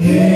Yeah.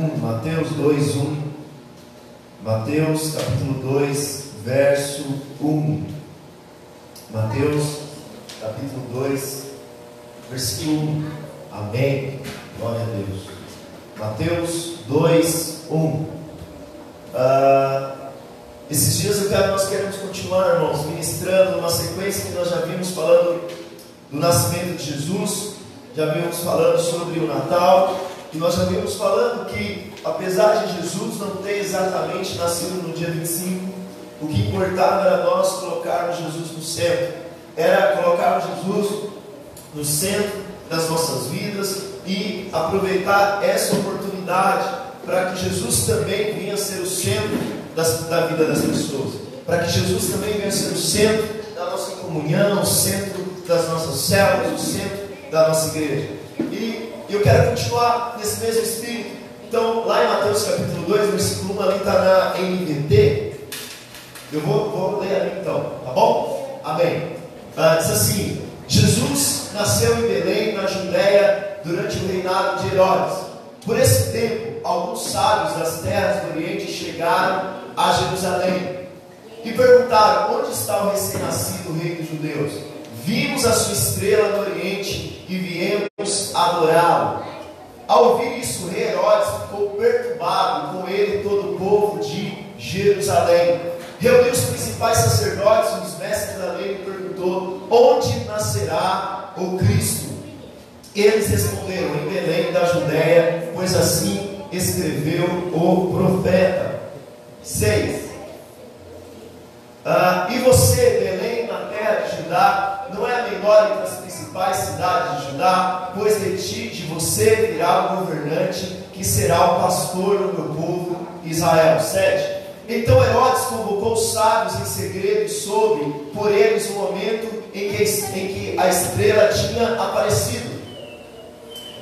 1, Mateus 2, 1. Mateus capítulo 2, verso 1. Mateus capítulo 2, versículo 1. Amém. Glória a Deus. Mateus 2, 1. Ah, esses dias até nós queremos continuar, irmãos, ministrando uma sequência que nós já vimos falando do nascimento de Jesus, já vimos falando sobre o Natal, e nós já vimos falando que, apesar de Jesus não ter exatamente nascido no dia 25, o que importava era nós colocarmos Jesus no centro, era colocar Jesus no centro das nossas vidas e aproveitar essa oportunidade para que Jesus também venha ser o centro das, da vida das pessoas, para que Jesus também venha ser o centro da nossa comunhão, o centro das nossas células, o centro da nossa igreja. E e eu quero continuar nesse mesmo espírito. Então, lá em Mateus capítulo 2, versículo 1, ali está na NVT. Eu vou, vou ler ali então, tá bom? Amém. Ah, diz assim: Jesus nasceu em Belém, na Judéia, durante o reinado de Herodes. Por esse tempo, alguns sábios das terras do Oriente chegaram a Jerusalém e perguntaram: onde está o recém-nascido rei dos judeus? Vimos a sua estrela no Oriente e viemos adorá-lo. Ao ouvir isso, rei Herodes ficou perturbado, com ele todo o povo de Jerusalém. Reuniu os principais sacerdotes e os mestres da lei e perguntou: Onde nascerá o Cristo? Eles responderam: Em Belém da Judéia, pois assim escreveu o profeta. 6. Ah, e você, Belém, na terra de Judá, não é a menor entre as principais cidades de Judá, pois de ti, de você virá o governante, que será o pastor do meu povo Israel. 7. Então Herodes convocou os sábios em segredo e soube por eles o momento em que, em que a estrela tinha aparecido.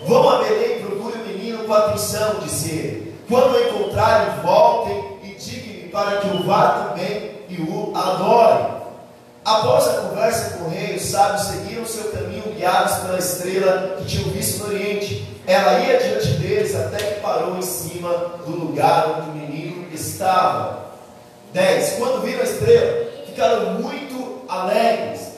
Vão a Belém e procure o menino com atenção, disse ele. Quando o encontrarem, voltem e digam-me para que o vá também e o adorem. Após a conversa com o rei, os sábios seguiram seu caminho guiados pela estrela que tinham visto no Oriente. Ela ia diante deles até que parou em cima do lugar onde o menino estava. 10. Quando viram a estrela, ficaram muito alegres.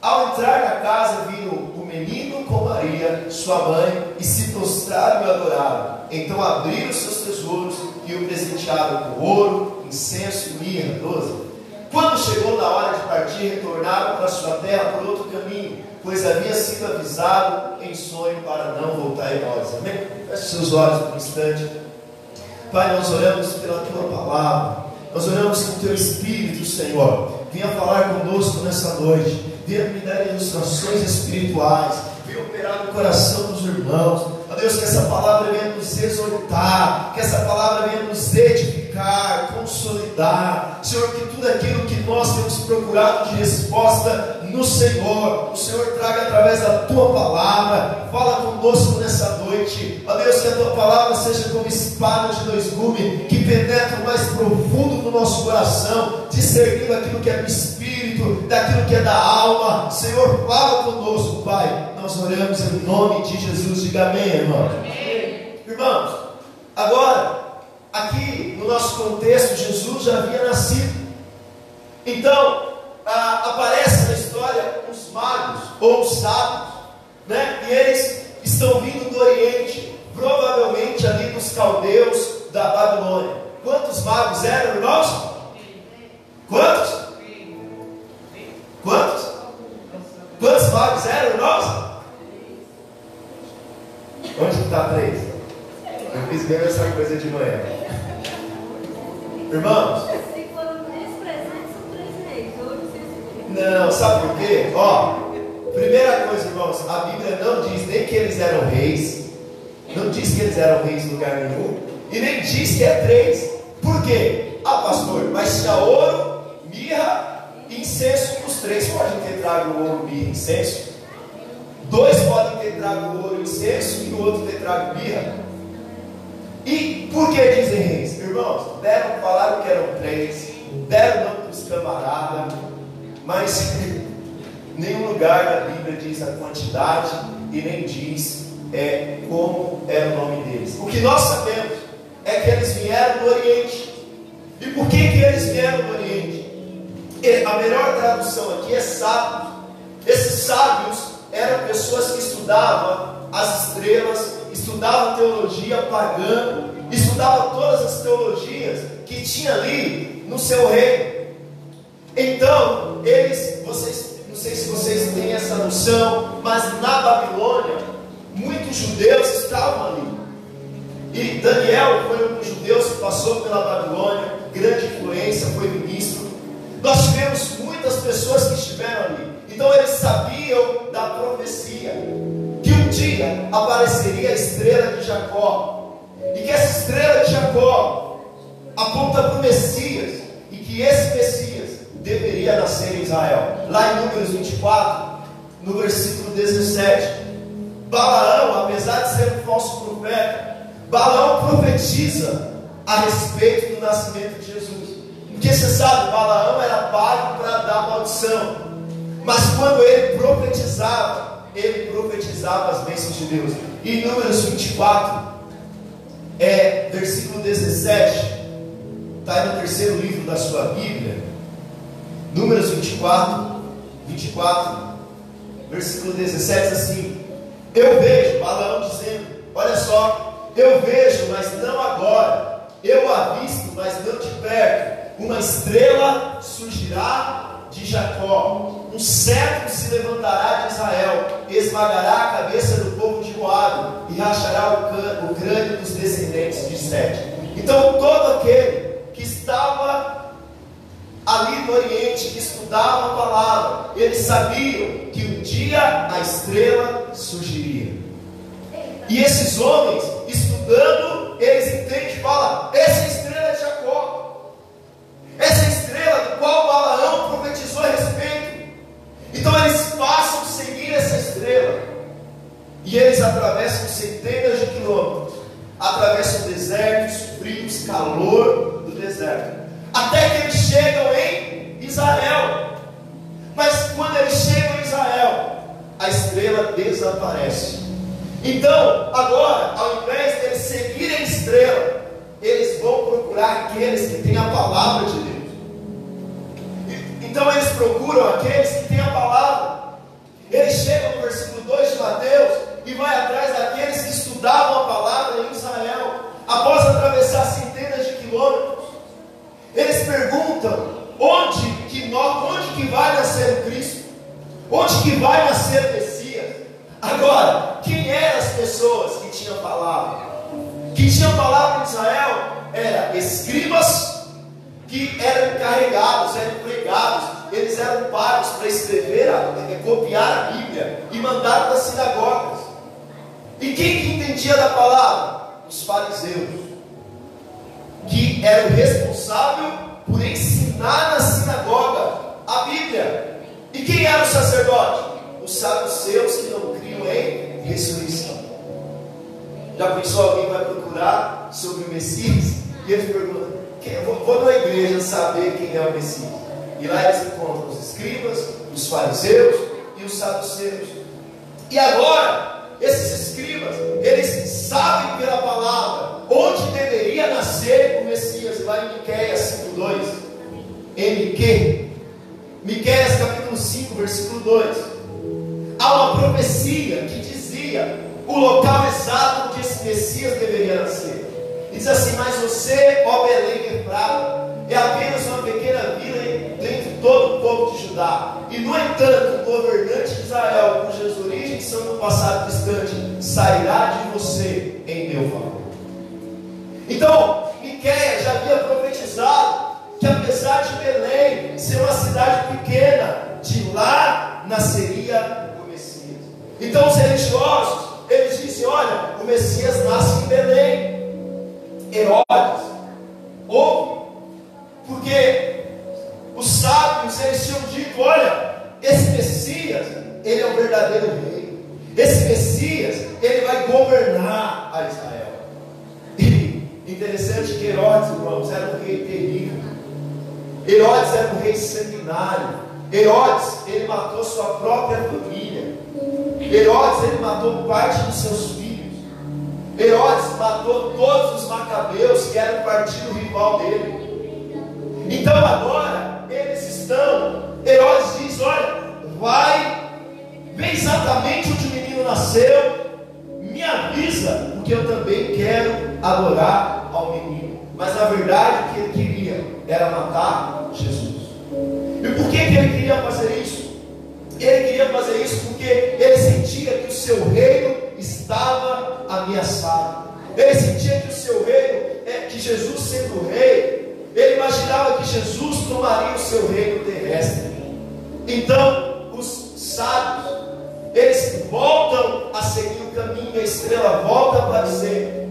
Ao entrar na casa, viram o menino com Maria, sua mãe, e se prostraram e adoraram. Então abriram seus tesouros e o presentearam com ouro, incenso e mirra. 12. Quando chegou na hora de partir, retornaram para sua terra por outro caminho, pois havia sido avisado em sonho para não voltar em nós. Amém? Feche seus olhos por um instante. Pai, nós oramos pela tua palavra, nós oramos que o teu Espírito, Senhor, venha falar conosco nessa noite, venha me dar ilustrações espirituais, venha operar no coração dos irmãos Deus, que essa palavra venha nos exortar, que essa palavra venha nos edificar, consolidar. Senhor, que tudo aquilo que nós temos procurado de resposta no Senhor, o Senhor traga através da tua palavra. Fala conosco nessa noite. Ó Deus, que a tua palavra seja como espada de dois gumes, que penetra mais profundo do nosso coração, discernindo aquilo que é do espírito, daquilo que é da alma. Senhor, fala conosco, Pai. Nós oramos em nome de Jesus. Diga amém, irmão. Irmãos, agora, aqui no nosso contexto, Jesus já havia nascido. Então, ah, aparece na história os magos ou os sábios, né? E eles estão vindo do Oriente, provavelmente ali dos caldeus da Babilônia. Quantos magos eram, irmãos? Quantos? Magos eram, irmãos? Onde está três? Eu fiz bem essa coisa de manhã. Irmãos, Se foram três presentes, são três reis. Não, sabe por quê? Ó, primeira coisa, irmãos, a Bíblia não diz nem que eles eram reis, não diz que eles eram reis em lugar nenhum, e nem diz que é três. Por quê? Ah, pastor, mas tinha ouro, mirra e incenso, três podem ter trago ouro, e incenso. Dois podem ter trago ouro e incenso, e o outro ter trago mirra. E por que dizem reis? Irmãos, deram, falaram que eram três, deram nome para os camaradas, mas nenhum lugar da Bíblia diz a quantidade e nem diz é, como era o nome deles. O que nós sabemos é que eles vieram do Oriente. E por que, que eles vieram do Oriente? A melhor tradução aqui é sábios. Esses sábios eram pessoas que estudavam as estrelas, estudavam teologia pagã, estudavam todas as teologias que tinha ali no seu reino. Então, eles, vocês, não sei se vocês têm essa noção, mas na Babilônia, muitos judeus estavam ali. E Daniel foi um dos judeus que passou pela Babilônia, grande influência, foi ministro. Nós tivemos muitas pessoas que estiveram ali. Então eles sabiam da profecia que um dia apareceria a estrela de Jacó. E que essa estrela de Jacó aponta para o Messias. E que esse Messias deveria nascer em Israel. Lá em Números 24, no versículo 17. Balaão, apesar de ser um falso profeta, Balaão profetiza a respeito do nascimento de Jesus. Porque você sabe, Balaão era pago para dar maldição. Mas quando ele profetizava, ele profetizava as bênçãos de Deus. Em Números 24, é, versículo 17, está no terceiro livro da sua Bíblia. Números 24, 24, versículo 17 diz assim: Eu vejo, Balaão dizendo: Olha só, eu vejo, mas não agora, eu avisto, mas não de perto, uma estrela surgirá de Jacó, um cetro se levantará de Israel, esmagará a cabeça do povo de Moab e rachará o, o crânio dos descendentes de Sete. Então, todo aquele que estava ali no Oriente, que estudava a palavra, eles sabiam que um dia a estrela surgiria. E esses homens, estudando, eles entendem e falam: essa é estrela de Jacó. Essa estrela do qual Balaão profetizou a respeito. Então eles passam a seguir essa estrela. E eles atravessam centenas de quilômetros. Atravessam desertos, frios, calor do deserto. Até que eles chegam em Israel. Mas quando eles chegam em Israel, a estrela desaparece. Então, agora, ao invés de eles seguirem a estrela, eles vão procurar aqueles que têm a palavra de Deus. Então eles procuram aqueles que têm a palavra. Eles chegam no versículo 2 de Mateus e vai atrás daqueles que estudavam a palavra em Israel. Após atravessar centenas de quilômetros, eles perguntam onde que nós, onde que vai nascer o Cristo? Onde que vai nascer o Messias? Agora, quem eram as pessoas que tinham palavra? Que tinham palavra em Israel era escribas que eram encarregados, eram empregados eles eram pagos para escrever, é, copiar a Bíblia e mandar para as sinagogas. E quem que entendia da palavra? Os fariseus, que eram responsáveis por ensinar na sinagoga a Bíblia. E quem era o sacerdote? Os saduceus que não criam em ressurreição. Já pensou alguém vai procurar sobre o Messias e eles perguntam: vou na igreja saber quem é o Messias? E lá eles encontram os escribas, os fariseus e os saduceus. E agora, esses escribas, eles sabem pela palavra onde deveria nascer o Messias, lá em Miqueias 5,2. MQ. Miqueias capítulo 5, versículo 2. Há uma profecia que dizia o local exato onde esse Messias deveria nascer. Diz assim: Mas você, ó Belém Efrata, é apenas uma pequena vila dentro de todo o povo de Judá. E no entanto, o governante de Israel, cujas origens são no passado distante, sairá de você em meu favor. Então, Miquéia já havia profetizado que apesar de Belém ser uma cidade pequena, de lá nasceria o Messias. Então os religiosos eles dizem: olha, o Messias nasce em Belém. Herodes, ouve, porque os sábios eles tinham dito: olha, esse Messias, ele é o verdadeiro rei. Esse Messias, ele vai governar a Israel. E interessante que Herodes, irmãos, era um rei terrível. Herodes era um rei sanguinário. Herodes, ele matou sua própria família. Herodes ele matou parte dos seus filhos. Herodes matou todos os macabeus que eram partido rival dele. Então agora eles estão. Herodes diz: Olha, vai, vê exatamente onde o menino nasceu, me avisa, porque eu também quero adorar ao menino. Mas na verdade o que ele queria era matar Jesus. E por que, que ele queria fazer isso? Ele queria fazer isso porque ele sentia que o seu reino estava ameaçado. Ele sentia que o seu reino, é, que Jesus sendo rei, ele imaginava que Jesus tomaria o seu reino terrestre. Então, os sábios, eles voltam a seguir o caminho, a estrela volta a aparecer.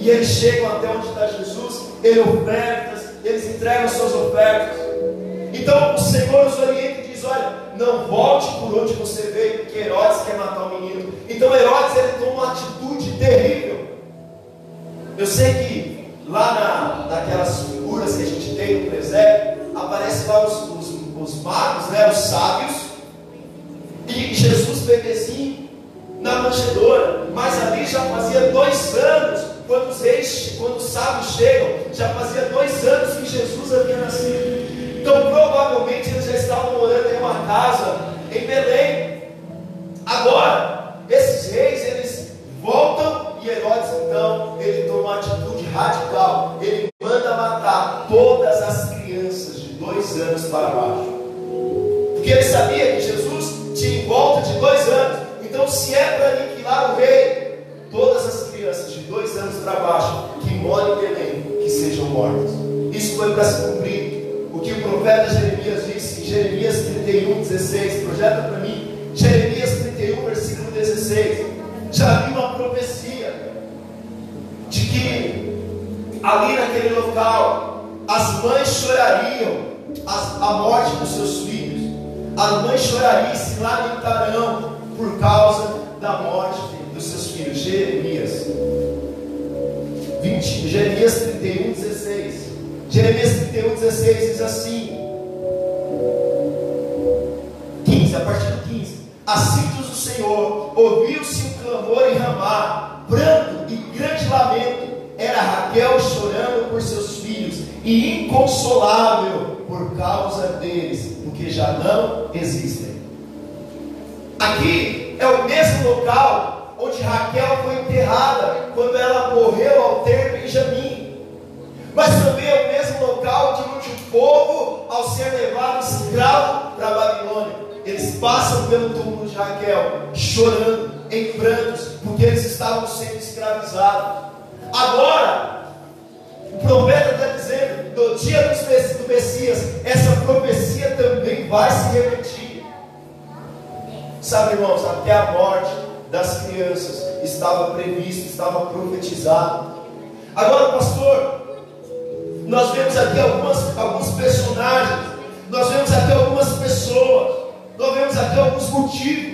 E eles chegam até onde está Jesus, ele ofertas, eles entregam suas ofertas. Então o Senhor os orienta diz: Olha, não volte por onde você veio, porque Herodes quer matar o menino. Então Herodes ele toma uma atitude terrível. Eu sei que lá na, naquelas figuras que a gente tem no presépio, aparecem lá os, os, os magos, né, os sábios, e Jesus bebezinho na manjedoura. Mas ali já fazia dois anos, quando os reis, quando os sábios chegam, já fazia dois anos que Jesus havia nascido. Então provavelmente eles já estavam morando em uma casa em Belém. Nós vemos aqui algumas, alguns personagens, nós vemos aqui algumas pessoas, nós vemos aqui alguns motivos.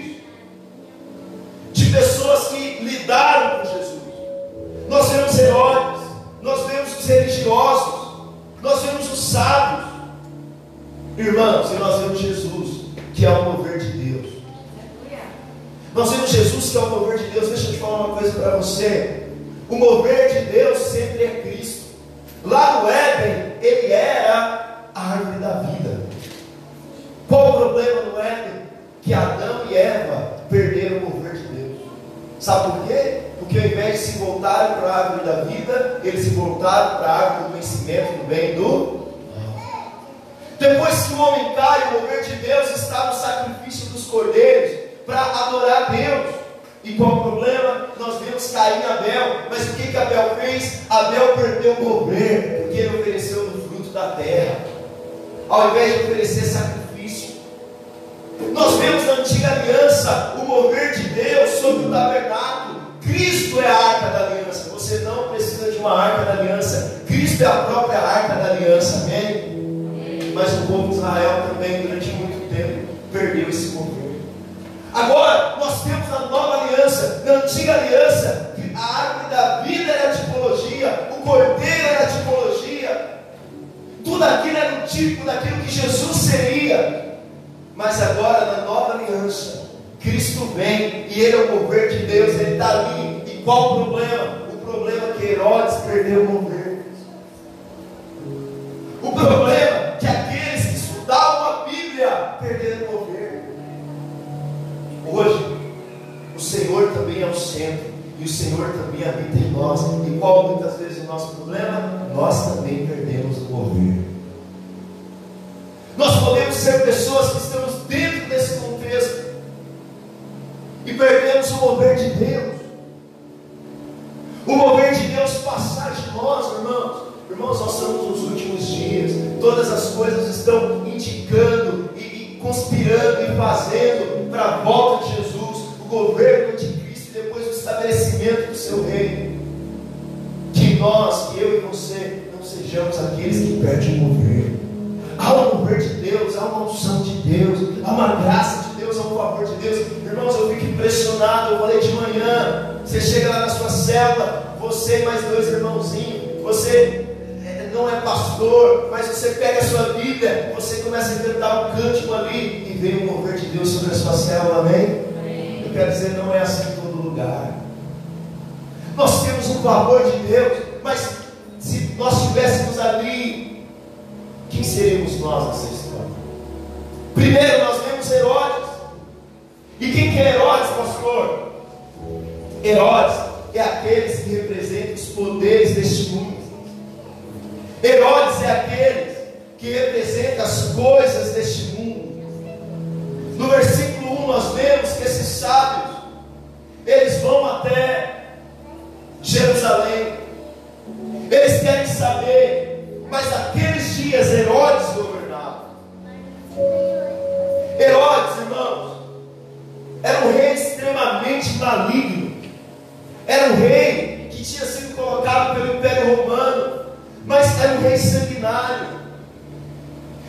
Senhor também é o centro, e o Senhor também habita em nós. E qual muitas vezes é o nosso problema? Nós também perdemos o mover. Nós podemos ser pessoas que estamos dentro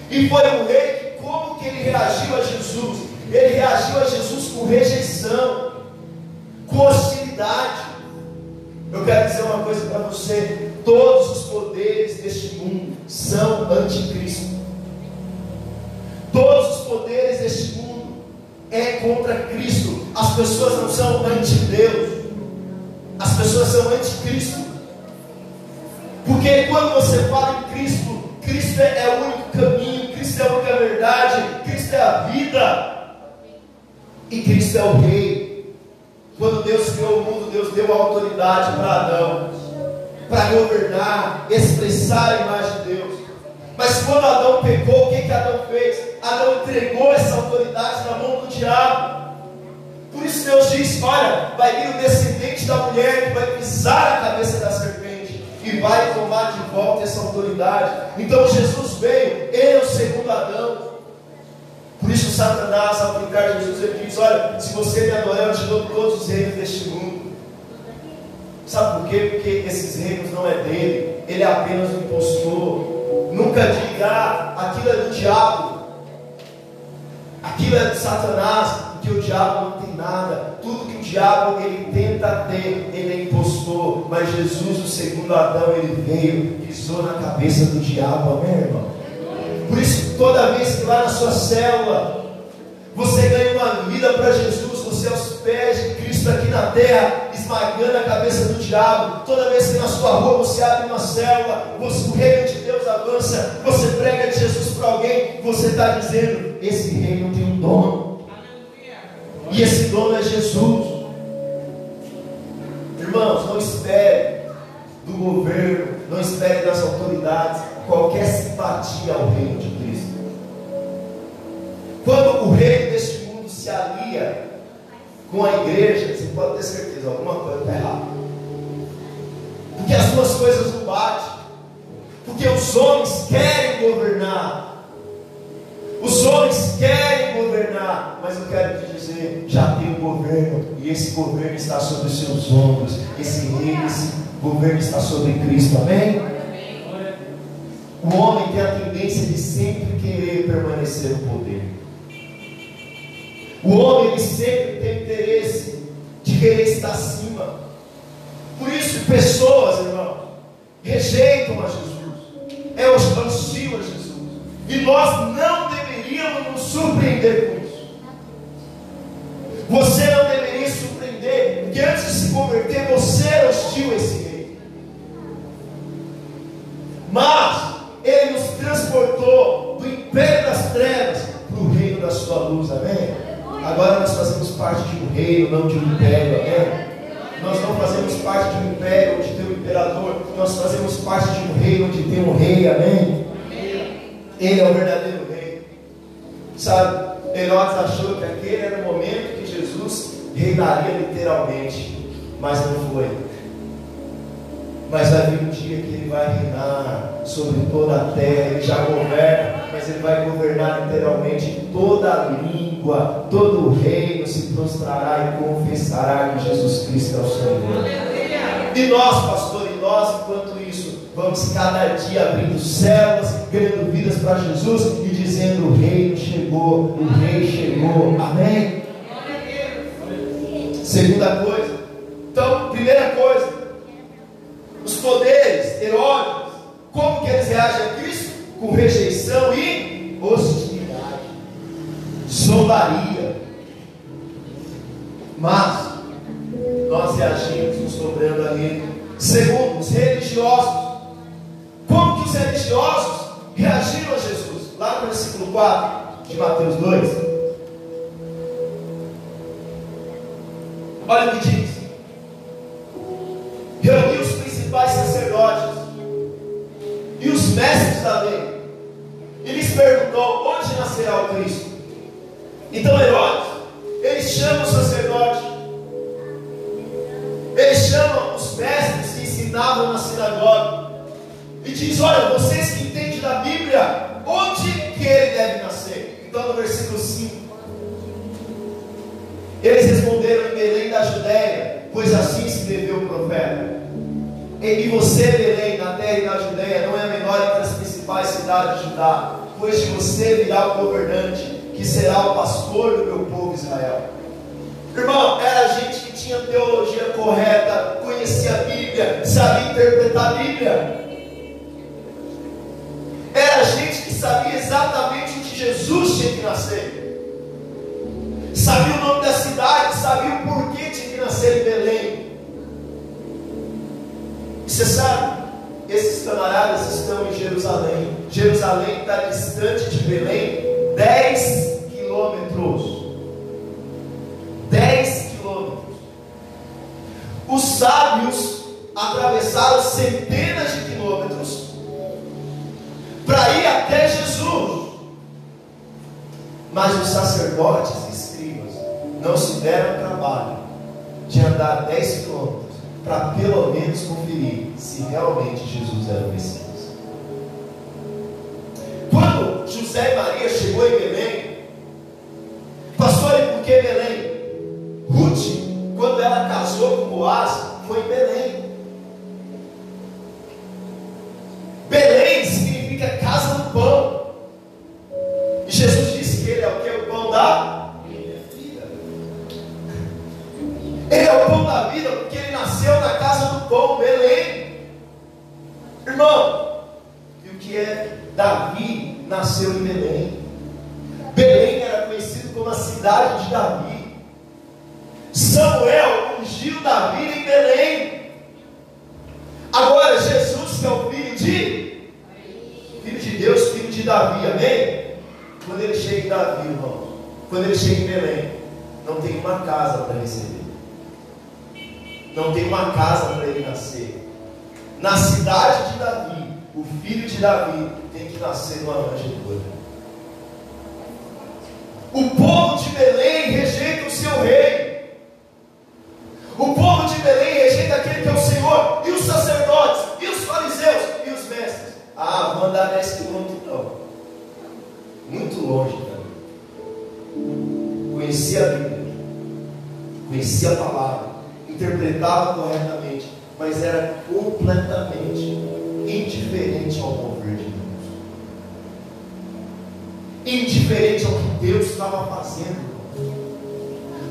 E foi o rei, como que ele reagiu a Jesus? Ele reagiu a Jesus com rejeição, com hostilidade. Eu quero dizer uma coisa para você: todos os poderes deste mundo são anticristo. Todos os poderes deste mundo é contra Cristo. As pessoas não são anti-Deus, as pessoas são anticristo. Porque quando você fala em Cristo, Cristo é, é o único caminho Cristo é a única verdade, Cristo é a vida, e Cristo é o Rei. Quando Deus criou o mundo, Deus deu a autoridade para Adão, para governar, expressar a imagem de Deus. Mas quando Adão pecou, o que, que Adão fez? Adão entregou essa autoridade na mão do diabo. Por isso Deus diz: Olha, vai vir o descendente da mulher que vai pisar a cabeça da serpente e vai tomar de volta essa autoridade. Então Jesus veio, ele é segundo Adão. Por isso Satanás, ao aplicar Jesus, ele diz: Olha, se você me adorar, eu te dou todos os reinos deste mundo. Sabe por quê? Porque esses reinos não é dele, ele é apenas um impostor. Nunca diga, ah, aquilo é do diabo, aquilo é de Satanás, porque o diabo não tem nada. Tudo que o diabo ele tenta ter, ele é impostor. Mas Jesus, o segundo Adão, ele veio, pisou na cabeça do diabo, amém, irmão? Por isso, toda vez que lá na sua célula você ganha uma vida para Jesus, você aos pés de Cristo aqui na terra, esmagando a cabeça do diabo. Toda vez que na sua rua você abre uma célula, você, o reino de Deus avança, você prega de Jesus para alguém, você está dizendo: esse reino tem um dono. E esse dono é Jesus. Irmãos, não espere do governo, não espere das autoridades qualquer simpatia ao reino de Cristo. Quando o reino deste mundo se alia com a igreja, você pode ter certeza, alguma coisa está errada. Porque as duas coisas não batem. Porque os homens querem governar. Os homens querem governar. Mas eu quero te já tem um governo. E esse governo está sobre os seus ombros. Esse reino, esse governo está sobre Cristo. Amém? O homem tem a tendência de sempre querer permanecer no poder. O homem ele sempre tem interesse de querer estar acima. Por isso, pessoas, irmão, rejeitam a Jesus, é hostil a Jesus. E nós não deveríamos nos surpreender com. Você não deveria surpreender, porque antes de se converter, você era hostil a esse rei. Mas ele nos transportou do império das trevas para o reino da sua luz, amém? Agora nós fazemos parte de um reino, não de um império, amém? Nós não fazemos parte de um império onde tem um imperador, nós fazemos parte de um reino onde tem um rei, amém? Ele é o verdadeiro rei. Sabe, Herodes achou que aquele era o que reinaria literalmente, mas não foi. Mas vai vir um dia que ele vai reinar sobre toda a terra, ele já governa, mas ele vai governar literalmente toda a língua, todo o reino se prostrará e confessará que Jesus Cristo é o Senhor. E nós, pastor, e nós, enquanto isso, vamos cada dia abrindo células, ganhando vidas para Jesus e dizendo: o reino chegou, o rei chegou. Amém? Segunda coisa. Então, primeira coisa, os poderes, Herodes, como que eles reagem a Cristo? Com rejeição e hostilidade, zombaria. Mas nós reagimos nos dobrando ali. Segundo, os religiosos. Como que os religiosos reagiram a Jesus? Lá no versículo 4 de Mateus 2. Olha o que diz. Reuniu os principais sacerdotes e os mestres da lei. E lhes perguntou: onde nascerá o Cristo? Então Herodes, ele chama o sacerdote, ele chama os mestres que ensinavam na sinagoga, e diz: Olha, vocês que entendem da Bíblia, onde que ele deve nascer? Então no versículo 5, eles responderam em Belém da Judéia, pois assim escreveu o profeta. E você, Belém, na terra e na Judéia, não é a menor entre as principais cidades de Judá, pois de você virá o governante, que será o pastor do meu povo Israel. Irmão, era gente que tinha teologia correta, conhecia a Bíblia, sabia interpretar a Bíblia. Era gente que sabia exatamente onde Jesus tinha que nascer. Sabia o nome da cidade, sabia o porquê tinha que nascer em Belém. E você sabe, esses camaradas estão em Jerusalém. Jerusalém está distante de Belém 10 quilômetros. 10 quilômetros. Os sábios atravessaram centenas de quilômetros para ir até Jesus. Mas os sacerdotes e escribas não se deram trabalho de andar 10 quilômetros para pelo menos conferir se realmente Jesus era o Messias. Quando José e Maria chegou em Belém, passou ali por que Belém? Ruth, quando ela casou com Boaz, foi em. Belém tem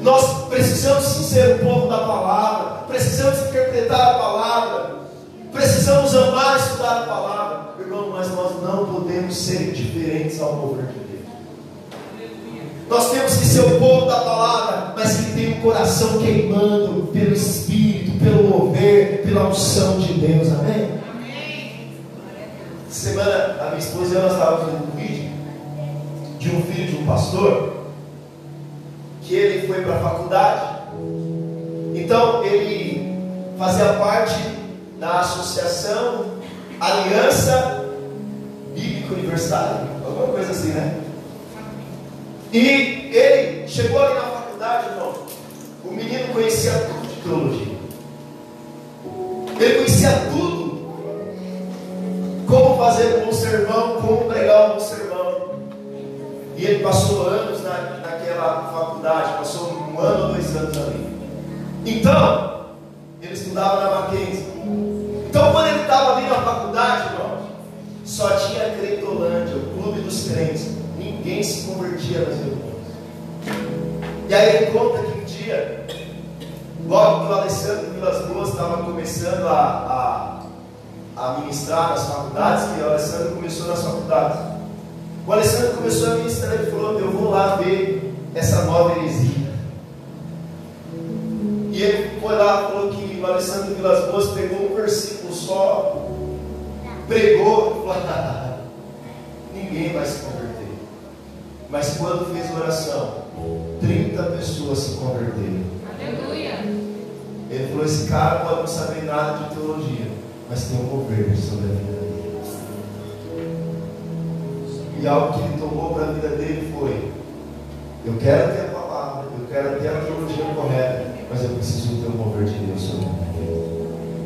Nós precisamos ser o povo da palavra, precisamos interpretar a palavra, precisamos amar e estudar a palavra, irmão, mas nós não podemos ser indiferentes ao mover de Deus. Nós temos que ser o povo da palavra, mas que tem o coração queimando pelo Espírito, pelo mover, pela unção de Deus, amém? semana a minha esposa e eu estávamos vendo um vídeo de um filho de um pastor que ele foi para a faculdade. Então ele fazia parte da associação Aliança Bíblica Universitária, alguma coisa assim, né? E ele chegou ali na faculdade, irmão. O menino conhecia tudo de teologia. Ele conhecia tudo como fazer um bom sermão, como pregar um sermão. E ele passou anos na, naquela faculdade, passou um ano ou dois anos ali. Então, ele estudava na Mackenzie. Então, quando ele estava ali na faculdade, irmão, só tinha Creitolândia, o clube dos crentes. Ninguém se convertia nas reuniões. E aí ele conta que um dia, logo que o Alessandro Vilas Boas estava começando a, a a ministrar nas faculdades, que o Alessandro começou nas faculdades. O Alessandro começou a ministrar e falou: Eu vou lá ver essa nova heresia. E ele foi lá, falou que o Alessandro Vilas Boas pegou um versículo só, pregou e falou: ah, Ninguém vai se converter. Mas quando fez oração, 30 pessoas se converteram. Aleluia. Ele falou: Esse cara pode não saber nada de teologia mas tem um mover sobre a vida. E algo que ele tomou para a vida dele foi: eu quero ter a palavra, eu quero ter a teologia correta, mas eu preciso ter o mover de Deus sobre.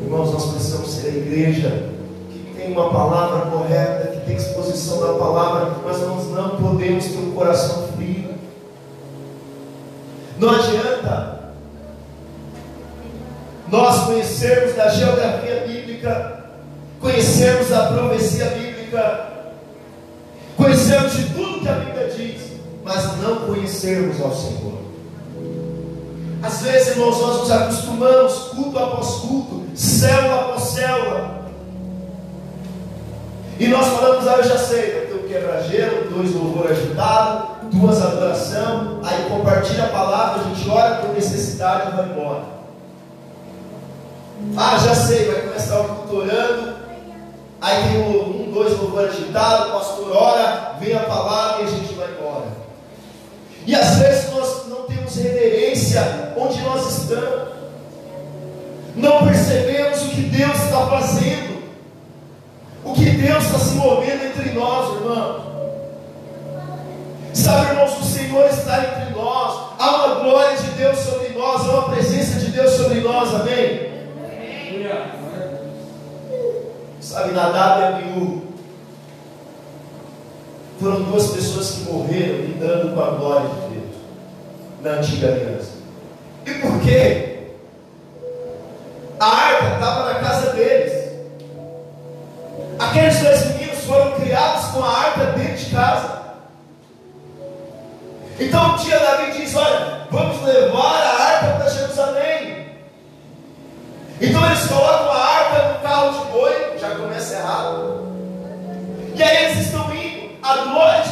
Irmãos, nós precisamos ser a igreja que tem uma palavra correta, que tem exposição da palavra, mas nós não podemos ter um coração frio. Não adianta nós conhecermos da geografia bíblica, conhecermos a profecia bíblica, não conhecermos ao Senhor. Às vezes, irmãos, nós nos acostumamos, culto após culto, célula após célula, e nós falamos, ah, eu já sei, vai ter um quebra-gelo, dois louvor agitado, duas adoração, aí compartilha a palavra, a gente ora por necessidade e vai embora. Ah, já sei, vai começar o culto orando. Aí tem um dois louvor agitado, o pastor ora, vem a palavra e a gente vai embora. E às vezes nós não temos reverência onde nós estamos, não percebemos o que Deus está fazendo, o que Deus está se movendo entre nós, irmão. Sabe, irmãos, o Senhor está entre nós, há uma glória de Deus sobre nós, há uma presença de Deus sobre nós, amém? amém. Sabe, nadar, é e Abiú foram duas pessoas que morreram lidando com a glória de Deus na antiga aliança. E por quê? A arca estava na casa deles. Aqueles dois meninos foram criados com a arca dentro de casa. Então um dia Davi diz: Olha, vamos levar a arca para Jerusalém. Então eles colocam a arca no carro de boi, já começa errado. E aí eles estão indo, a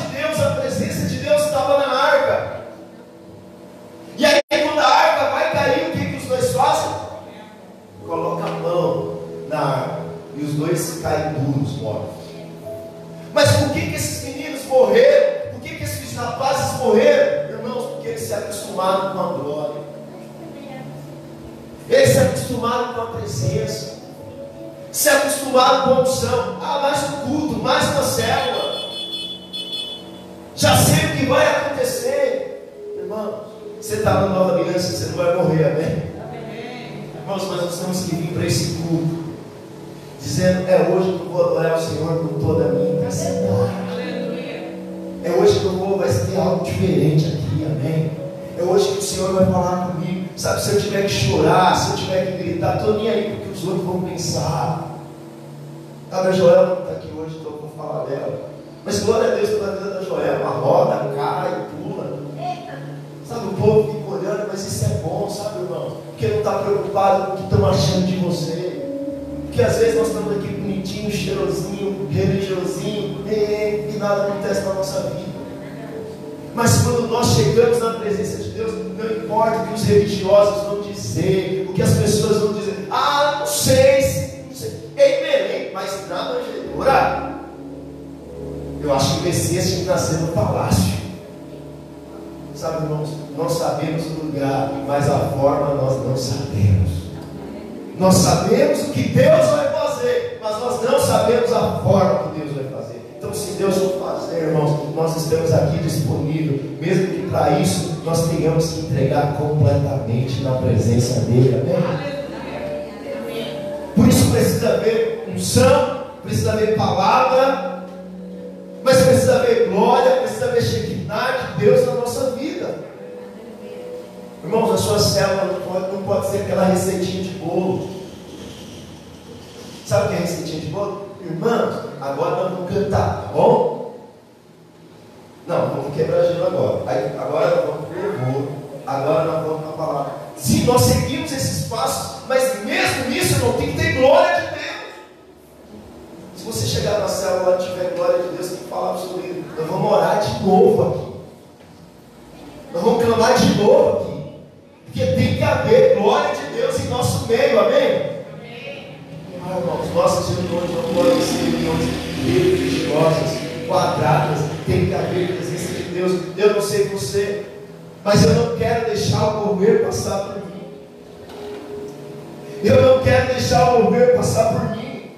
estamos aqui disponíveis, mesmo que para isso nós tenhamos que entregar completamente na presença dEle. Amém? Por isso precisa haver unção, precisa haver palavra, mas precisa haver glória, precisa haver Shekinah de Deus na nossa vida. Irmãos, a sua célula não pode, não pode ser aquela receitinha de bolo. Sabe o que é receitinha de bolo? Irmãos, agora nós vamos cantar, tá bom? Não, vamos quebrar gelo agora. Aí, agora nós vamos pro louvor. Agora nós vamos na palavra. Sim, nós seguimos esses passos, mas mesmo nisso não tem que ter glória de Deus. Se você chegar na célula e tiver glória de Deus, tem que falar sobre ele. Nós vamos orar de novo aqui. Nós vamos clamar de novo aqui. Porque tem que haver glória de Deus em nosso meio, amém? Ah, irmãos, nossas reuniões não podem ser reuniões religiosas, quadradas, tem que haver presença de Deus. Eu não sei você, mas eu não quero deixar o mover passar por mim. Eu não quero deixar o mover passar por mim.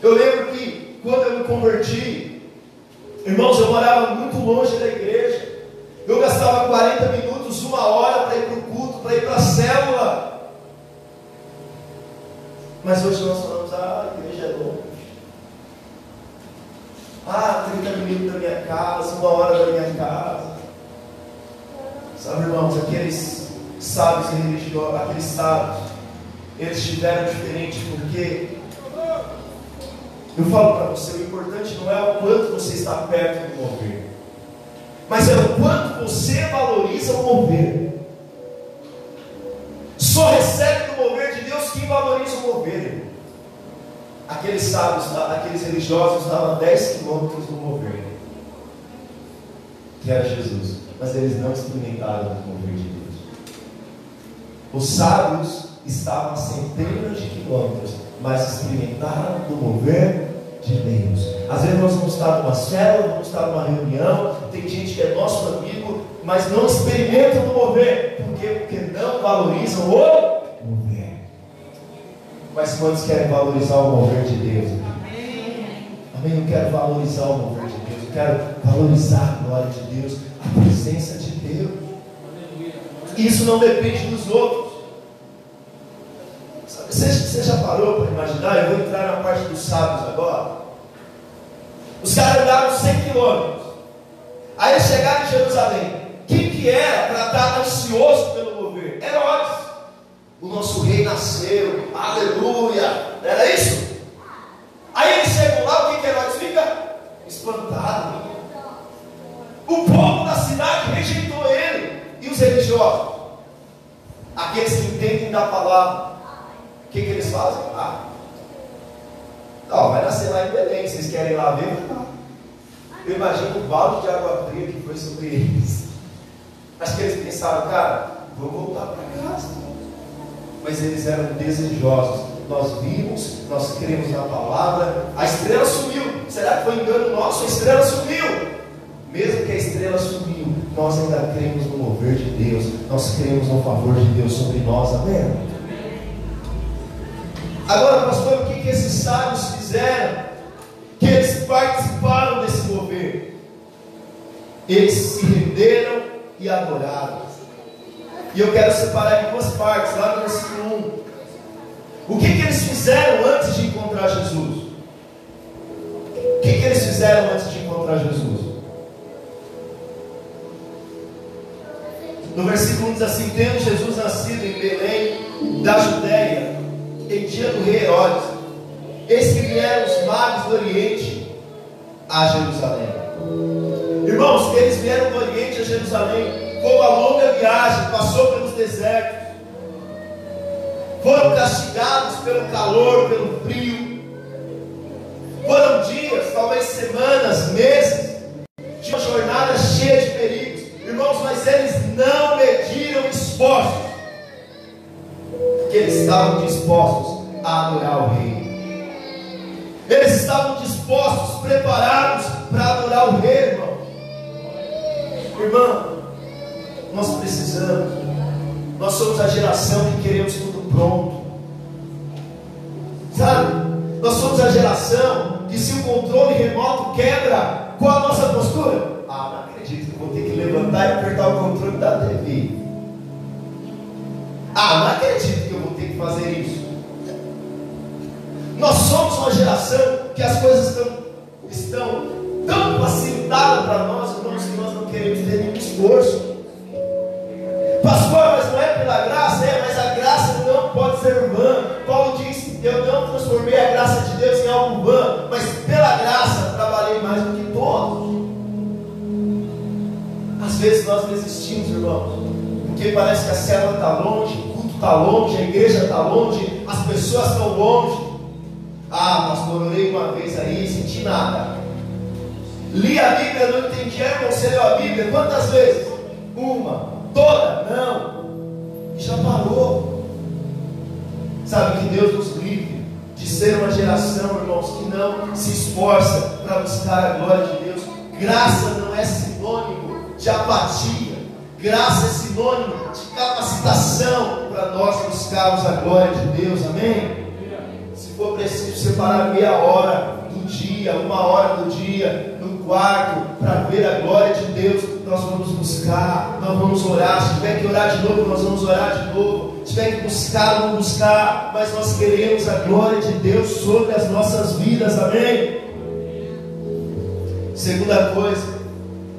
Eu lembro que quando eu me converti, irmãos, eu morava muito longe da igreja. Eu gastava 40 minutos, uma hora para ir para o culto, para ir para a célula. Mas hoje nós falamos, ah, a igreja é longe. Ah, 30 minutos da minha casa, uma hora da minha casa. Sabe, irmãos, aqueles sábios religiosos, aqueles sábios, eles tiveram diferente porque eu falo para você, o importante não é o quanto você está perto do mover, mas é o quanto você valoriza o mover. Só recebe do mover de Deus quem valoriza o mover. Aqueles sábios, aqueles religiosos estavam a 10 quilômetros do mover, que era Jesus, mas eles não experimentaram o mover de Deus. Os sábios estavam a centenas de quilômetros, mas experimentaram o mover de Deus. Às vezes nós vamos estar numa célula, vamos estar numa reunião, tem gente que é nosso amigo, mas não experimentam o mover. Por quê? Porque não valorizam o. Mas quantos querem valorizar o mover de Deus? Amém? Eu quero valorizar o mover de Deus. Eu quero valorizar a glória de Deus, a presença de Deus. Isso não depende dos outros. Você, você já parou para imaginar? Eu vou entrar na parte dos sábios agora. Os caras andaram 100 quilômetros. Aí chegaram em Jerusalém. Quem que era para estar ansioso pelo mover? Herodes. O nosso rei nasceu. Aleluia. Era isso? Aí eles chegam lá, o que que Herodes fica? Espantado. O povo da cidade rejeitou ele. E os religiosos? Aqueles que entendem da palavra. O que, que eles fazem? Ah, não, vai nascer lá em Belém. Vocês querem ir lá ver? Eu imagino o balde de água fria que foi sobre eles. Acho que eles pensaram, cara, vou voltar para casa. Mas eles eram desejosos. Nós vimos, nós cremos na palavra. A estrela sumiu. Será que foi engano nosso? A estrela sumiu. Mesmo que a estrela sumiu, nós ainda cremos no mover de Deus. Nós cremos no favor de Deus sobre nós. Amém? Agora, pastor, o que, que esses sábios fizeram? Que eles participaram desse mover. Eles se renderam e adoraram. E eu quero separar em duas partes, lá no versículo 1. O que, que eles fizeram antes de encontrar Jesus? O que, que eles fizeram antes de encontrar Jesus? No versículo 1 diz assim: Tendo Jesus nascido em Belém, da Judéia, em dia do rei Herodes, eis que vieram os magos do Oriente a Jerusalém. Irmãos, eles vieram do Oriente a Jerusalém, foi uma longa viagem, passou pelos desertos, foram castigados pelo calor, pelo frio, foram dias, talvez semanas, meses, de uma jornada cheia de perigos, irmãos, mas eles não mediram esforços, porque eles estavam dispostos a adorar o Rei. Eles estavam dispostos, preparados para adorar o Rei. Irmão, nós precisamos. Nós somos a geração que queremos tudo pronto. Sabe? Nós somos a geração que se o controle remoto quebra, qual a nossa postura? Ah, não acredito que vou ter que levantar e apertar o controle da TV. Ah, não acredito que eu vou ter que fazer isso. Nós somos uma geração que as coisas estão, estão tão facilitadas para nós, que nós não queremos ter nenhum esforço. Pastor, mas não é pela graça? É, mas a graça não pode ser vã. Paulo diz: Eu não transformei a graça de Deus em algo vã, mas pela graça trabalhei mais do que todos. Às vezes nós desistimos, irmãos, porque parece que a célula está longe, o culto está longe, a igreja está longe, as pessoas estão longe. Ah, pastor, orei uma vez aí, senti nada. Li a Bíblia, não entendi, leu a Bíblia quantas vezes? Uma, toda? Não. E já parou. Sabe que Deus nos livre de ser uma geração, irmãos, que não se esforça para buscar a glória de Deus. Graça não é sinônimo de apatia. Graça é sinônimo de capacitação para nós buscarmos a glória de Deus. Amém? Se for preciso separar meia hora do dia, uma hora do dia, no quarto, para ver a glória de Deus, nós vamos buscar, nós vamos orar. Se tiver que orar de novo, nós vamos orar de novo. Se tiver que buscar, vamos buscar. Mas nós queremos a glória de Deus sobre as nossas vidas. Amém? Segunda coisa,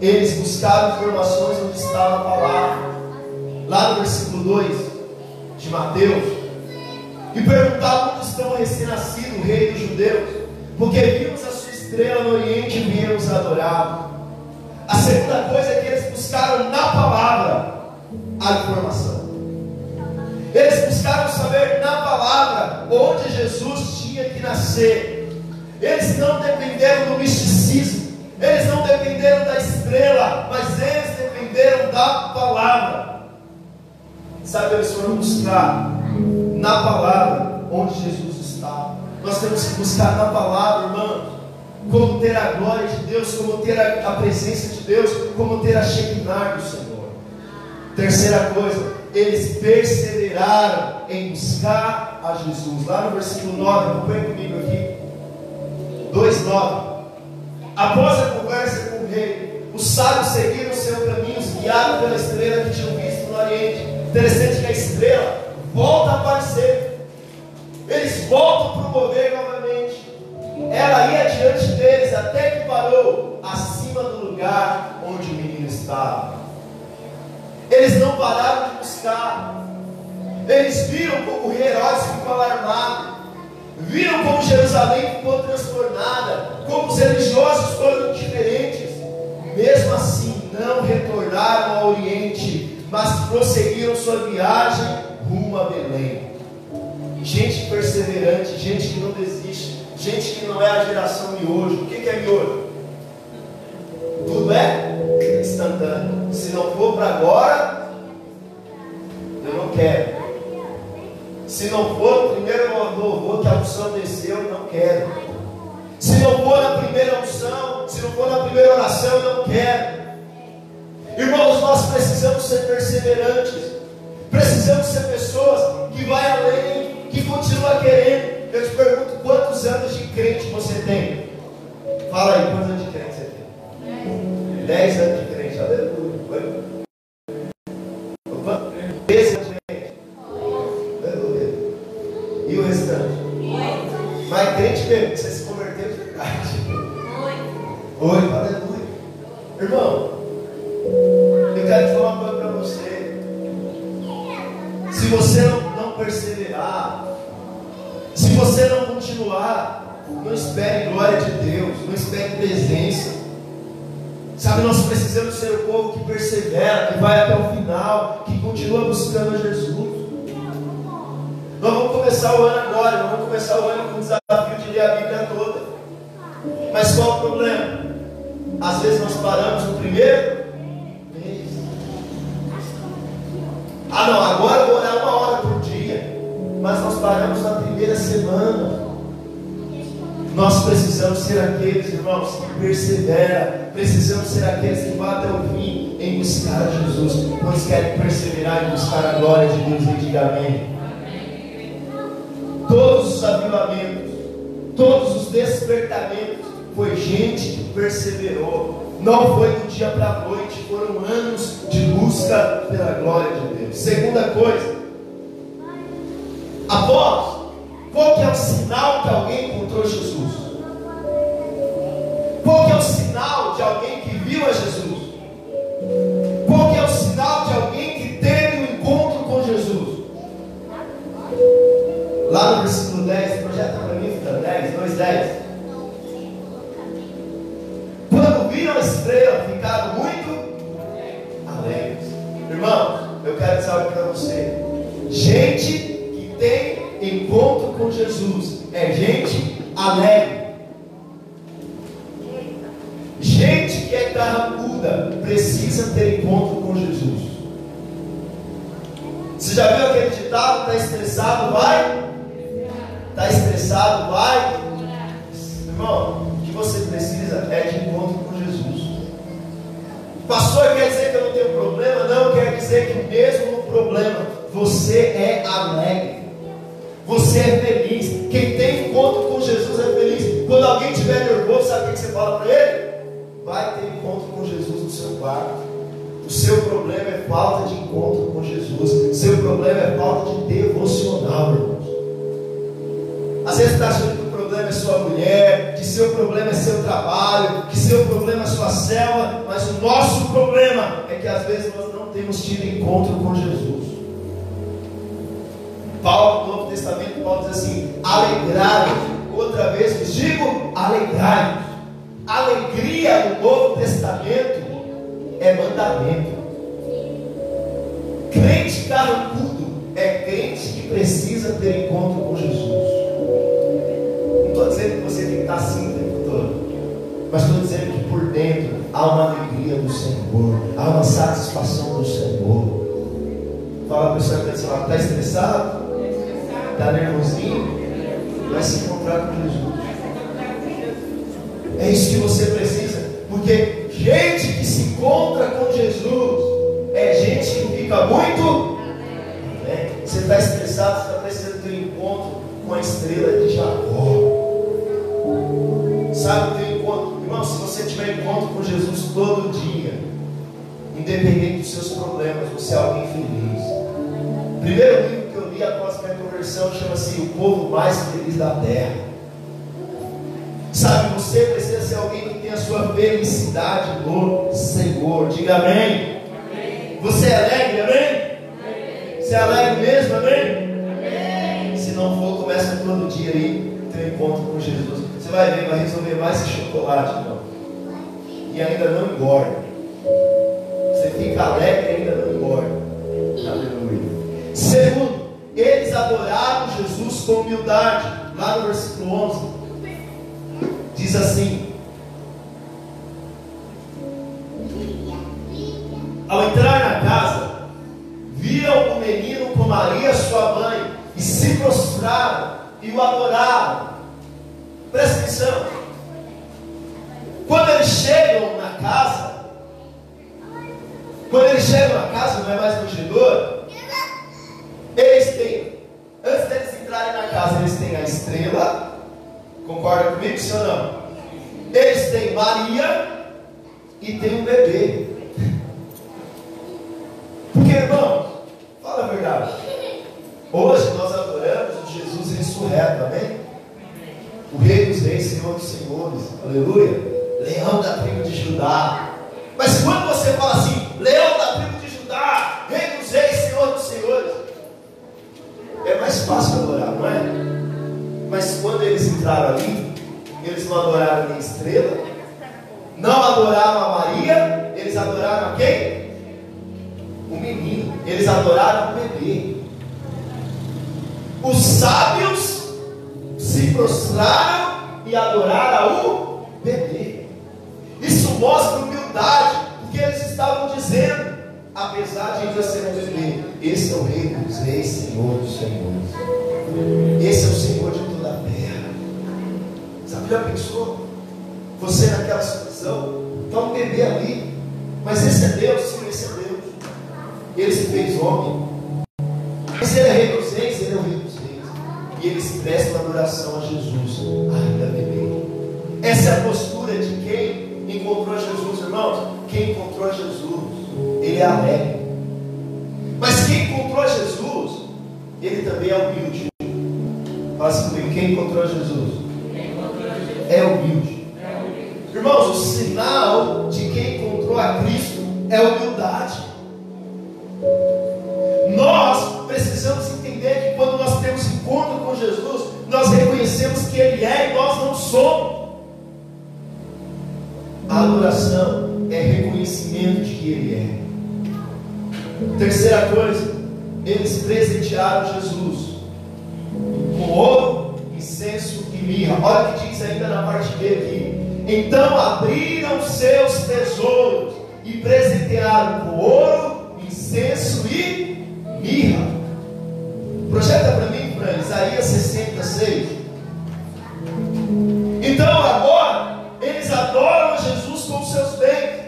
eles buscaram informações onde estava a palavra. Lá no versículo 2 de Mateus, e perguntavam onde estão o recém-nascido, o rei dos judeus, porque vimos a sua estrela no Oriente e viemos adorá-lo. A segunda coisa é que eles buscaram na palavra a informação. Eles buscaram saber na palavra onde Jesus tinha que nascer. Eles não dependeram do misticismo, eles não dependeram da estrela, mas eles dependeram da palavra. Sabe, eles foram buscar na palavra onde Jesus está. Nós temos que buscar na palavra, irmãos como ter a glória de Deus, como ter a, a presença de Deus, como ter a Shekinah do Senhor. Terceira coisa, eles perseveraram em buscar a Jesus. Lá no versículo 9, acompanha comigo aqui. 2,9. Após a conversa com o rei, os sábios seguiram seu caminho, guiados pela estrela que tinham visto no Oriente. Interessante que a estrela volta a aparecer. Eles voltam para o mover até que parou acima do lugar onde o menino estava. Eles não pararam de buscar. Eles viram como o Herodes ficou alarmado. Viram como Jerusalém ficou transtornada. Como os religiosos foram diferentes. Mesmo assim, não retornaram ao Oriente, mas prosseguiram sua viagem rumo a Belém. Gente perseverante, gente que não desiste, gente que não é a geração miojo. O que é miojo? Tudo é instantâneo. Se não for para agora, eu não quero. Se não for primeiro louvor que a unção desceu, eu não quero. Se não for na primeira unção, se não for na primeira oração, eu não quero. Irmãos, nós precisamos ser perseverantes. Precisamos ser pessoas que vai além, que continua querendo. Eu te pergunto, quantos anos de crente você tem? Fala aí, quantos anos de crente você tem? Dez anos de crente, aleluia. Opa, treze anos de crente. Aleluia. E o restante? Mas crente mesmo, você se converteu de verdade. Oi, aleluia. Irmão, eu quero te falar uma coisa para você. Se você não, não perseverar, se você não continuar, não espere glória de Deus, não espere presença. Sabe, nós precisamos ser o povo que persevera, que vai até o final, que continua buscando a Jesus. Nós vamos começar o ano agora, nós vamos começar o ano com o desafio de ler a Bíblia toda. Mas qual o problema? Às vezes nós paramos no primeiro mês. Ah não, agora eu vou orar uma hora por dia. Mas nós paramos na primeira semana. Nós precisamos ser aqueles, irmãos, que perseveram. Precisamos ser aqueles que vão até o fim em buscar a Jesus. Pois querem perseverar em buscar a glória de Deus e diga amém. Todos os avivamentos, todos os despertamentos, foi gente que perseverou. Não foi do dia para a noite, foram anos de busca pela glória de Deus. Segunda coisa, após, qual que é o sinal que alguém encontrou Jesus? Qual que é o sinal de alguém que viu a Jesus? Qual que é o sinal de alguém que teve um encontro com Jesus? Lá no versículo 10, projeta para mim, fica 10, 2, 10. Quando viram a estrela, ficaram muito alegres. Irmãos, eu quero dizer algo para você. Gente que tem encontro com Jesus é gente alegre. Gente que é carrancuda precisa ter encontro com Jesus. Você já viu aquele ditado? Está estressado, vai? Está estressado, vai? Irmão, o que você precisa é de encontro com Jesus. Pastor, quer dizer que eu não tenho problema? Não, quer dizer que mesmo no problema, você é alegre. Você é feliz. Quem tem encontro com Jesus é feliz. Quando alguém estiver nervoso, sabe o que você fala para ele? Vai ter encontro com Jesus no seu quarto. O seu problema é falta de encontro com Jesus. O seu problema é falta de devocional, irmãos. Às vezes está achando que o problema é sua mulher, que seu problema é seu trabalho, que seu problema é sua célula, mas o nosso problema é que às vezes nós não temos tido encontro com Jesus. Paulo diz assim: alegrai-vos. Outra vez vos digo, alegrai-vos. Alegria no Novo Testamento é mandamento. Crente carrancudo é crente que precisa ter encontro com Jesus. Não estou dizendo que você tem que estar assim o tempo todo, mas estou dizendo que por dentro há uma alegria do Senhor, há uma satisfação do Senhor. Fala para o que está estressado, está nervosinho, vai se encontrar com Jesus. É isso que você precisa, porque gente que se encontra com Jesus é gente que fica muito. Né? Você está estressado, você está precisando ter um encontro com a estrela de Jacó. Sabe, ter encontro, irmão, se você tiver encontro com Jesus todo dia, independente dos seus problemas, você é alguém feliz. Primeiro conversão, chama-se o povo mais feliz da terra. Sabe, você precisa ser alguém que tem a sua felicidade no Senhor. Diga amém. amém. Você é alegre, amém? amém? Você é alegre mesmo, amém? amém? Se não for, começa todo dia aí, ter um encontro com Jesus. Você vai ver, vai resolver mais esse chocolate, não. E ainda não engorda. Você fica alegre ainda adoraram Jesus com humildade. Lá no versículo 11 diz assim: Ao entrar na casa, viram o menino com Maria, sua mãe, e se prostraram e o adoraram. Presta atenção. Quando eles chegam na casa, quando eles chegam na casa, não é mais no eles têm, antes deles entrarem na casa, eles têm a estrela, Concorda comigo, ou não? Eles têm Maria e tem um bebê. Porque, irmão, fala a verdade. Hoje nós adoramos o Jesus ressurreto, amém? O Rei dos Reis, Senhor dos Senhores, aleluia. Leão da tribo de Judá. Mas quando você fala assim, Leão da tribo de Judá, Rei dos Reis, Senhor dos Senhores, é mais fácil adorar, não é? Mas quando eles entraram ali, eles não adoraram a estrela, não adoraram a Maria, eles adoraram a quem? O menino, eles adoraram o bebê. Os sábios se prostraram e adoraram o bebê. Isso mostra humildade, porque eles estavam dizendo, apesar de ainda ser um bebê, esse é o rei dos reis, Senhor dos senhores. Esse é o Senhor de terra. Sabe, já pensou? Você naquela situação, está um bebê ali, mas esse é Deus, sim, esse é Deus. Ele se fez homem. Mas ele é rei dos reis, ele é o rei dos reis. E eles prestam adoração a Jesus, ainda bebê. Essa é a postura de quem encontrou Jesus, irmãos. Quem encontrou Jesus, ele é alegre. Mas quem encontrou Jesus, ele também é humilde. Faça comigo, quem encontrou Jesus? É humilde. Irmãos, o sinal de quem encontrou a Cristo é humildade. Nós precisamos entender que quando nós temos encontro com Jesus, nós reconhecemos que Ele é e nós não somos. A adoração é reconhecimento de que Ele é. Terceira coisa, eles presentearam Jesus com ouro, incenso e mirra. Olha o que diz ainda na parte B aqui. Então abriram seus tesouros e presentearam com ouro, incenso e mirra. Projeta para mim, Fran, Isaías 66. Então agora eles adoram Jesus com seus bens.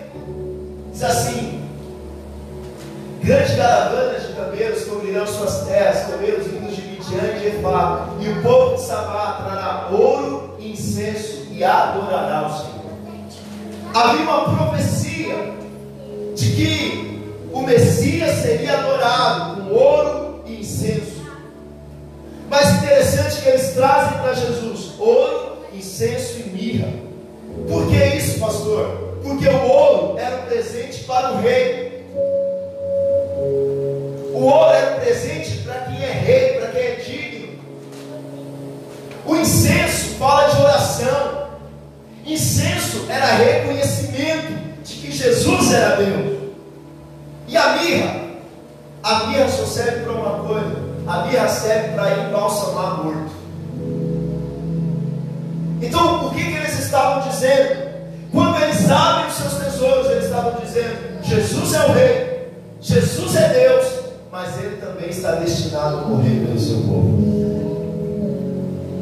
Diz assim: Grandes caravanas de camelos cobrirão suas terras, vindos de Midian e de Efá, e o povo de Sabá trará ouro, incenso e adorará o Senhor. Havia uma profecia de que o Messias seria adorado com ouro e incenso. Mas interessante que eles trazem para Jesus ouro, incenso e mirra. Por que isso, pastor? Porque o ouro era um presente para o rei. O ouro era um presente para quem é rei, para quem é digno. O incenso fala de oração. Incenso era reconhecimento de que Jesus era Deus. E a mirra? A mirra só serve para uma coisa: a mirra serve para embalsamar morto. Então, o que, que eles estavam dizendo? Quando eles abrem os seus tesouros, eles estavam dizendo: Jesus é o Rei, Jesus é Deus, mas ele também está destinado a morrer pelo seu povo.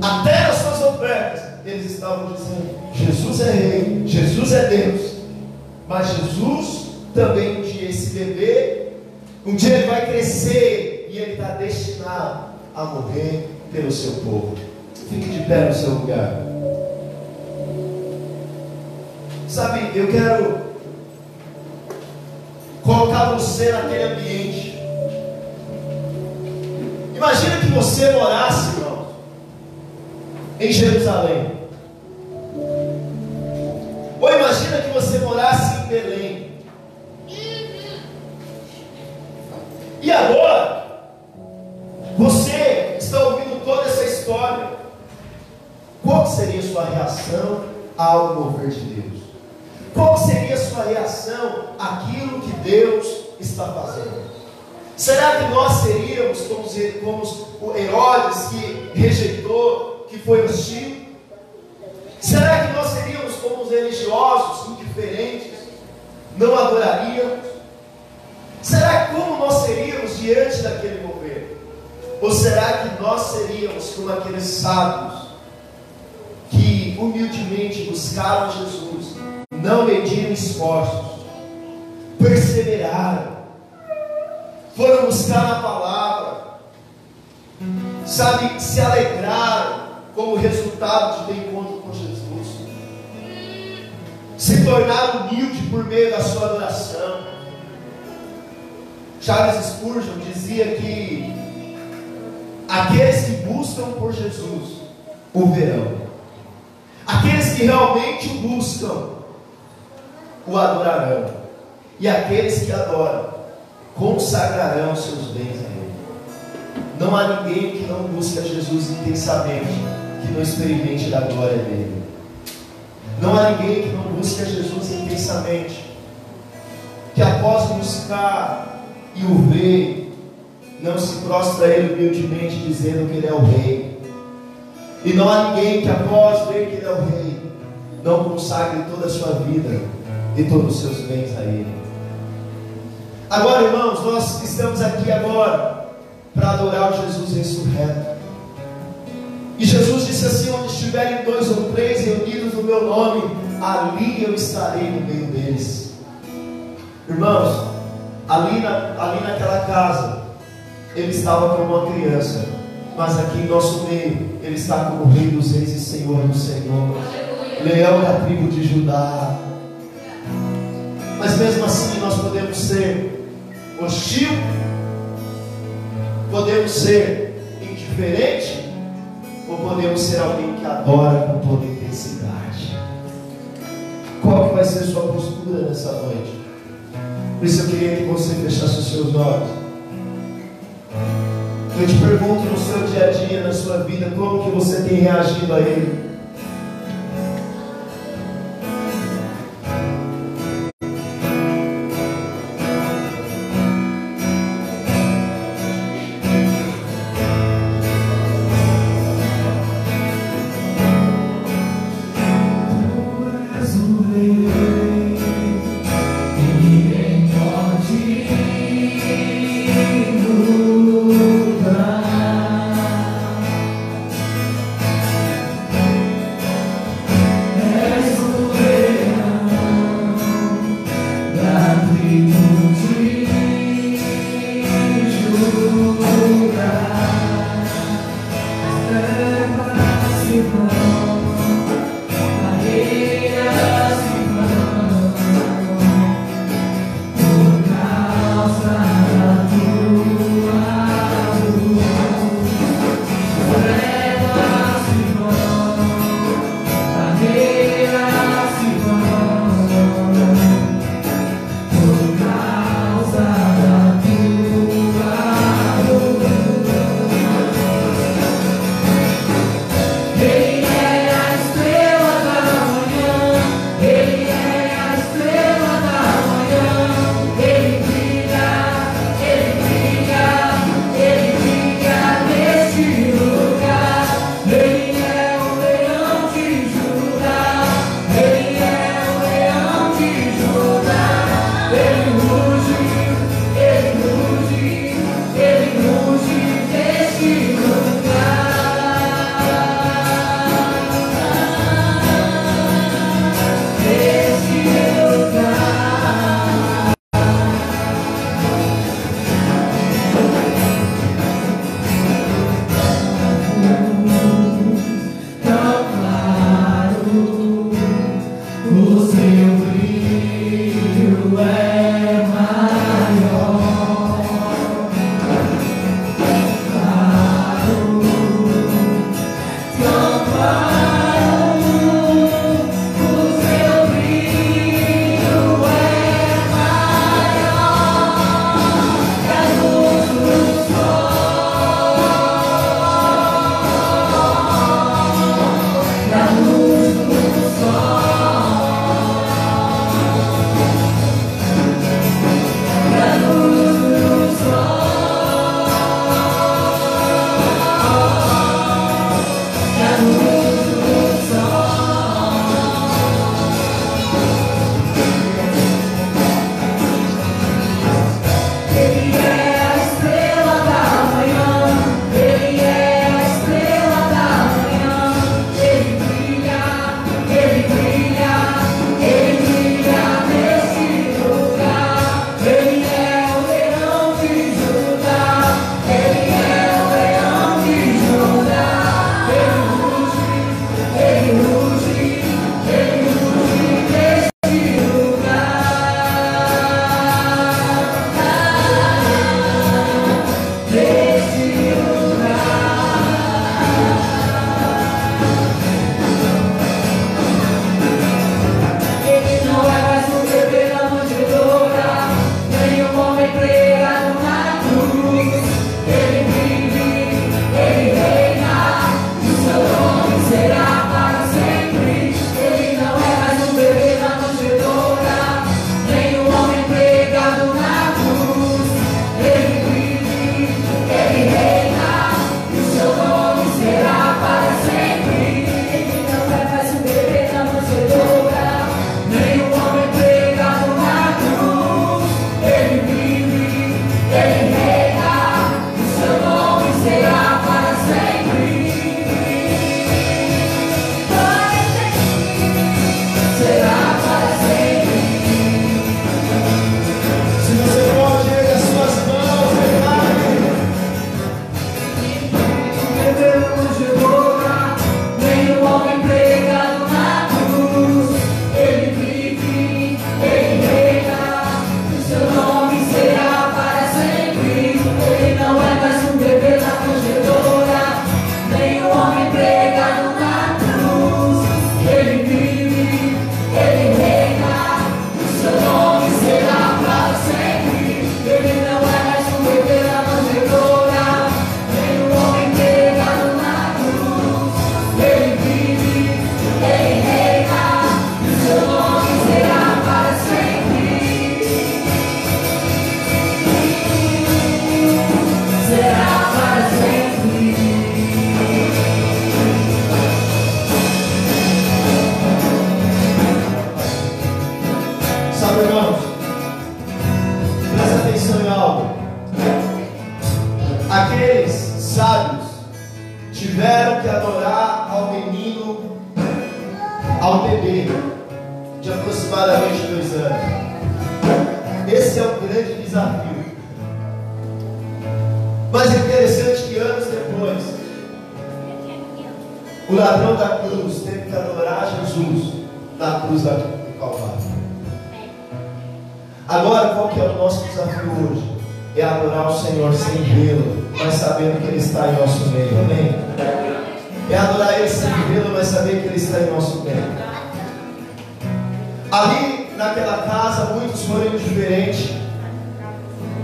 Até nas suas ofertas, eles estavam dizendo: Jesus é rei, Jesus é Deus, mas Jesus também um dia esse bebê, um dia ele vai crescer e ele está destinado a morrer pelo seu povo. Fique de pé no seu lugar. Sabe, eu quero colocar você naquele ambiente Imagina que você morasse, em Jerusalém. Ou imagina que você morasse em Belém. E agora, você está ouvindo toda essa história. Qual seria a sua reação ao mover de Deus? Qual seria a sua reação àquilo que Deus está fazendo? Será que nós seríamos como, como Herodes que rejeitou, que foi hostil? Será que nós seríamos como os religiosos, indiferentes, não adoraríamos? Será como nós seríamos diante daquele mover? Ou será que nós seríamos como aqueles sábios que humildemente buscaram Jesus, não mediram esforços, perseveraram, foram buscar a palavra, sabe, se alegraram como resultado de ter encontro com Jesus, se tornaram humildes por meio da sua adoração. Charles Spurgeon dizia que aqueles que buscam por Jesus o verão, aqueles que realmente o buscam o adorarão, e aqueles que adoram consagrarão seus bens a Ele. Não há ninguém que não busque a Jesus intensamente, que não experimente da glória dele. Não há ninguém que não busque a Jesus intensamente, que após buscar e o ver, não se prostra a Ele humildemente, dizendo que Ele é o Rei. E não há ninguém que após ver que Ele é o Rei, não consagre toda a sua vida e todos os seus bens a Ele. Agora, irmãos, nós estamos aqui agora para adorar o Jesus ressurreto. E Jesus disse assim: onde estiverem dois ou três reunidos no meu nome, ali eu estarei no meio deles. Irmãos, ali, na, ali naquela casa, ele estava como uma criança, mas aqui em nosso meio, ele está como Rei dos Reis e Senhor do Senhor, leão da tribo de Judá. Mas mesmo assim, nós podemos ser hostil, podemos ser indiferente, ou podemos ser alguém que adora com toda intensidade. Qual que vai ser a sua postura nessa noite? Por isso eu queria que você fechasse os seus olhos. Eu te pergunto no seu dia a dia, na sua vida, como que você tem reagido a Ele?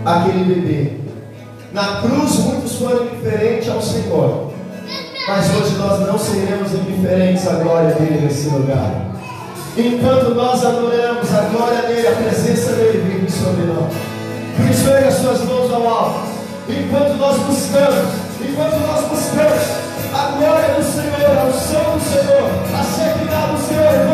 Àquele bebê. Na cruz, muitos foram indiferentes ao Senhor. Mas hoje nós não seremos indiferentes à glória dele nesse lugar. Enquanto nós adoramos a glória dele, a presença dele vive sobre nós. Por isso, suas mãos ao alto. Enquanto nós buscamos, enquanto nós buscamos a glória do Senhor, a unção do Senhor, a sequidade do Senhor,